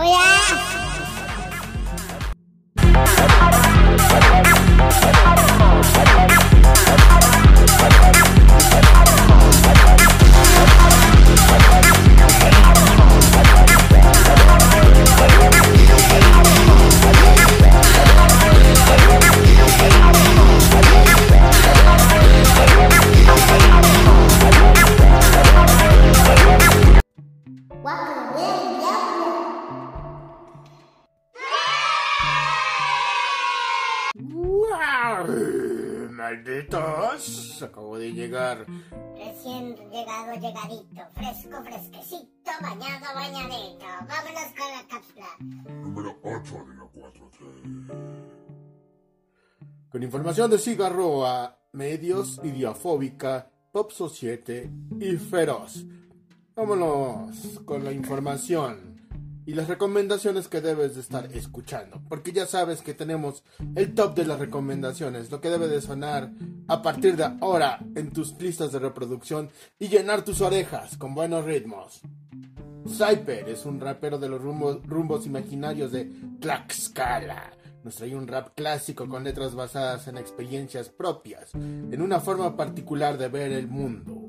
我要 Malditos, acabo de llegar. Recién llegado, llegadito, fresco, fresquecito, bañado, bañadito. Vámonos con la cápsula. Número 8 de la 4T. Con información de Cigarroa, Medios, Idiofóbica, Pop Societe y Feroz. Vámonos con la información y las recomendaciones que debes de estar escuchando. Porque ya sabes que tenemos el top de las recomendaciones, lo que debe de sonar a partir de ahora en tus listas de reproducción y llenar tus orejas con buenos ritmos. Cyper es un rapero de los rumbos, rumbos imaginarios de Tlaxcala. Nos trae un rap clásico con letras basadas en experiencias propias, en una forma particular de ver el mundo.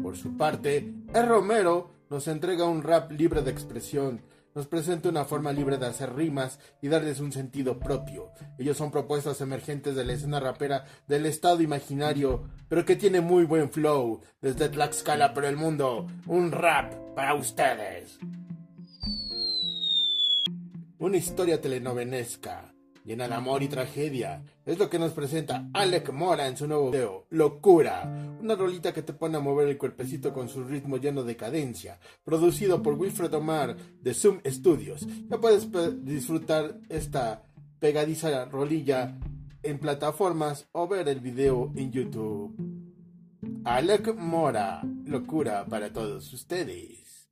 Por su parte, El Romero nos entrega un rap libre de expresión, nos presenta una forma libre de hacer rimas y darles un sentido propio. Ellos son propuestas emergentes de la escena rapera del estado imaginario, pero que tiene muy buen flow desde Tlaxcala por el mundo. Un rap para ustedes. Una historia telenovenesca llena de amor y tragedia. Es lo que nos presenta Alec Mora en su nuevo video, Locura. Una rolita que te pone a mover el cuerpecito con su ritmo lleno de cadencia. Producido por Wilfred Omar de Zoom Studios. Ya puedes disfrutar esta pegadiza rolilla en plataformas o ver el video en YouTube. Alec Mora, Locura para todos ustedes.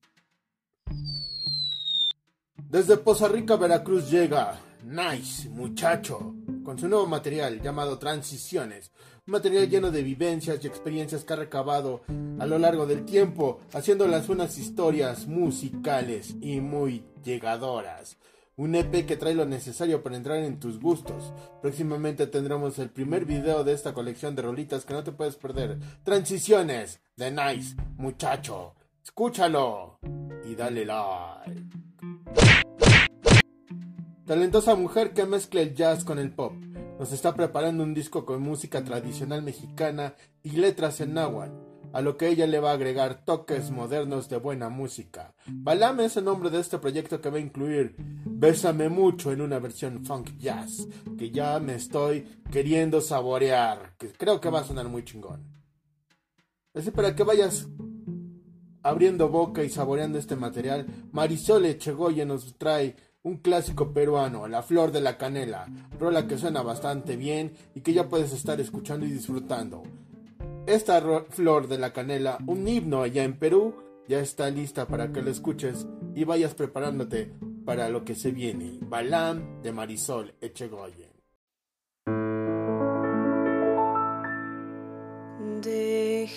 Desde Poza Rica, Veracruz llega Nice, muchacho, con su nuevo material llamado Transiciones, material lleno de vivencias y experiencias que ha recabado a lo largo del tiempo, haciéndolas unas historias musicales y muy llegadoras. Un EP que trae lo necesario para entrar en tus gustos. Próximamente tendremos el primer video de esta colección de rolitas que no te puedes perder. Transiciones de Nice, muchacho. Escúchalo y dale like. Talentosa mujer que mezcla el jazz con el pop. Nos está preparando un disco con música tradicional mexicana y letras en náhuatl, a lo que ella le va a agregar toques modernos de buena música. Balame es el nombre de este proyecto que va a incluir Bésame mucho en una versión funk jazz, que ya me estoy queriendo saborear, que creo que va a sonar muy chingón. Así para que vayas abriendo boca y saboreando este material, Marisol Echegoyen nos trae un clásico peruano, La Flor de la Canela, rola que suena bastante bien y que ya puedes estar escuchando y disfrutando. Esta Flor de la Canela, un himno allá en Perú, ya está lista para que lo escuches y vayas preparándote para lo que se viene. Balam de Marisol Echegoyen.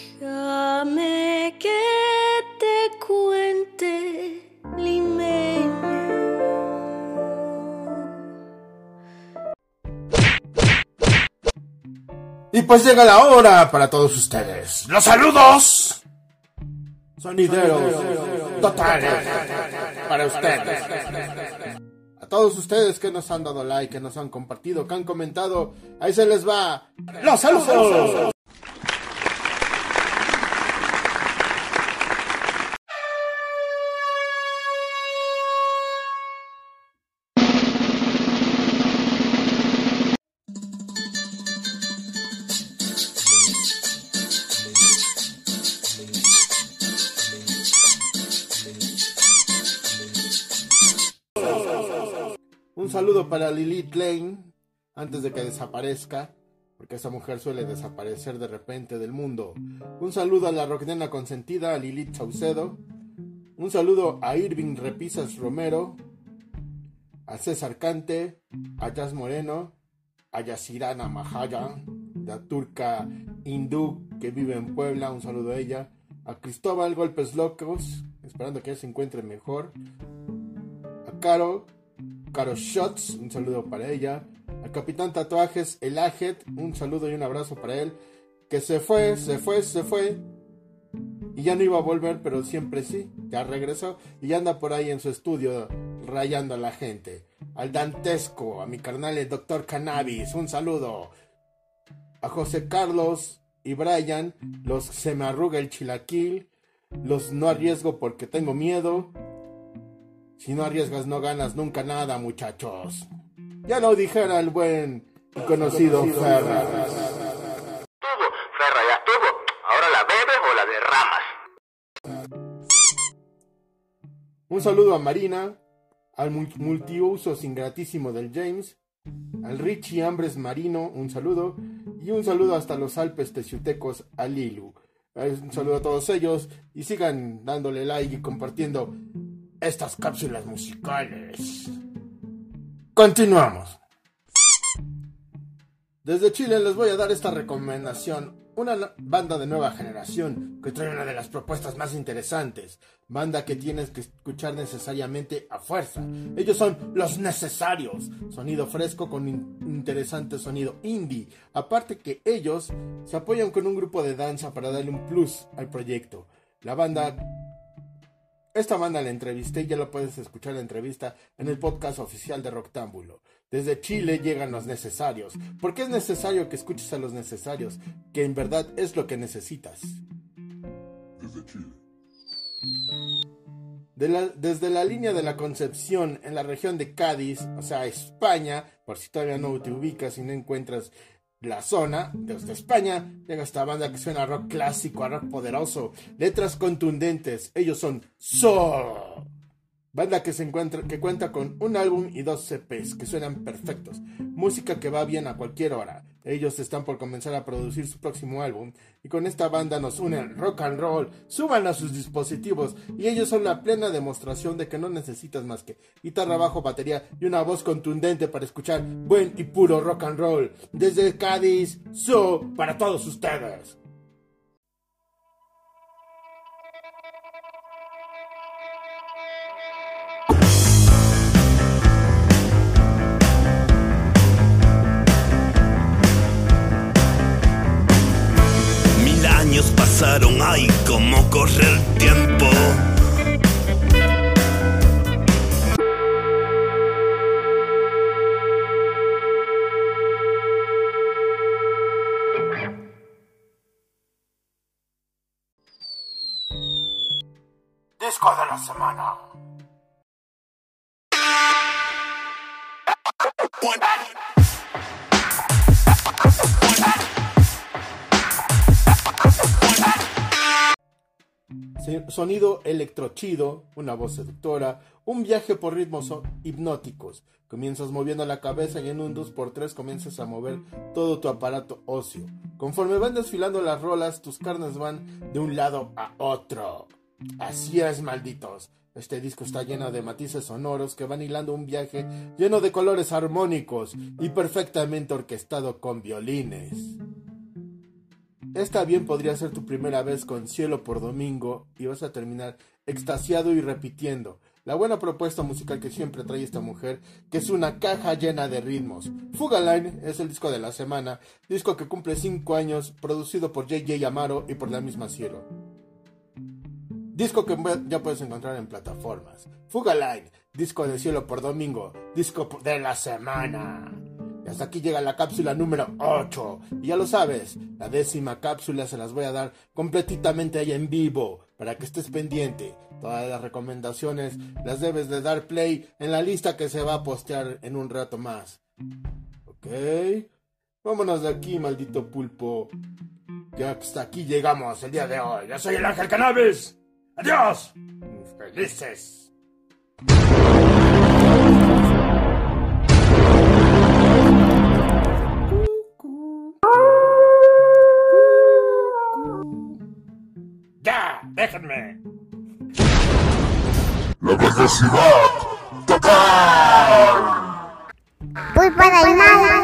Déjame que te cuente, limeño. Y pues llega la hora para todos ustedes. Los saludos. Sonideros totales para ustedes. A todos ustedes que nos han dado like, que nos han compartido, que han comentado, ahí se les va. Los saludos. Saludo para Lilith Lane antes de que desaparezca, porque esa mujer suele desaparecer de repente del mundo. Un saludo a la rocknena consentida, a Lilith Saucedo. Un saludo a Irving Repisas Romero, a César Cante, a Jazz Moreno, a Yasirana Mahaya, la turca hindú que vive en Puebla, un saludo a ella, a Cristóbal Golpes Locos, esperando que ella se encuentre mejor, Caro, Caro Shots, un saludo para ella. Al Capitán Tatuajes, el Ajet, un saludo y un abrazo para él. Que se fue, se fue, se fue. Y ya no iba a volver, pero siempre sí. Ya regresó y ya anda por ahí en su estudio rayando a la gente. Al Dantesco, a mi carnal el Doctor Cannabis, un saludo. A José Carlos y Brian, los se me arruga el chilaquil. Los no arriesgo porque tengo miedo. Si no arriesgas no ganas nunca nada, muchachos. Ya lo dijera el buen y conocido Ferra. Tuvo, Ferra ya tuvo. Ahora la bebes o la derramas. Un saludo a Marina, al mul- multiusos ingratísimo del James, al Richie Hambres Marino, un saludo, y un saludo hasta los Alpes teciutecos a Lilu. Eh, Un saludo a todos ellos y sigan dándole like y compartiendo estas cápsulas musicales. Continuamos. Desde Chile les voy a dar esta recomendación. Una banda de nueva generación que trae una de las propuestas más interesantes. Banda que tienes que escuchar necesariamente a fuerza. Ellos son los necesarios. Sonido fresco con in- interesante sonido indie. Aparte que ellos se apoyan con un grupo de danza para darle un plus al proyecto. La banda esta banda la entrevisté y ya lo puedes escuchar la entrevista en el podcast oficial de Roctámbulo. Desde Chile llegan los necesarios. ¿Por qué es necesario que escuches a los necesarios? Que en verdad es lo que necesitas. Desde Chile. De la- desde la línea de la Concepción en la región de Cádiz, o sea, España, por si todavía no te ubicas y no encuentras la zona, desde España llega esta banda que suena a rock clásico, a rock poderoso, letras contundentes, ellos son So. Banda que se encuentra, que cuenta con un álbum y dos CPs que suenan perfectos. Música que va bien a cualquier hora. Ellos están por comenzar a producir su próximo álbum y con esta banda nos unen rock and roll. Suban a sus dispositivos y ellos son la plena demostración de que no necesitas más que guitarra, bajo, batería y una voz contundente para escuchar buen y puro rock and roll. Desde Cádiz, So para todos ustedes. Pasaron, ay, cómo corre el tiempo. Disco de la semana. Sonido electrochido, una voz seductora, un viaje por ritmos hipnóticos. Comienzas moviendo la cabeza y en un 2x3 comienzas a mover todo tu aparato óseo. Conforme van desfilando las rolas, tus carnes van de un lado a otro. Así es, malditos. Este disco está lleno de matices sonoros que van hilando un viaje lleno de colores armónicos y perfectamente orquestado con violines. Esta bien podría ser tu primera vez con Cielo por Domingo y vas a terminar extasiado y repitiendo la buena propuesta musical que siempre trae esta mujer, que es una caja llena de ritmos. Fugaline es el disco de la semana, disco que cumple 5 años, producido por JJ Amaro y por la misma Cielo. Disco que ya puedes encontrar en plataformas. Fugaline, disco de Cielo por Domingo, disco de la semana. Y hasta aquí llega la cápsula número 8. Y ya lo sabes, la décima cápsula se las voy a dar completamente ahí en vivo, para que estés pendiente. Todas las recomendaciones las debes de dar play en la lista que se va a postear en un rato más. ¿Ok? Vámonos de aquí, maldito pulpo. Que hasta aquí llegamos el día de hoy. Yo soy el Ángel Cannabis. ¡Adiós! ¡Felices! ¡Déjenme! ¡La perversidad total! ¡Voy para!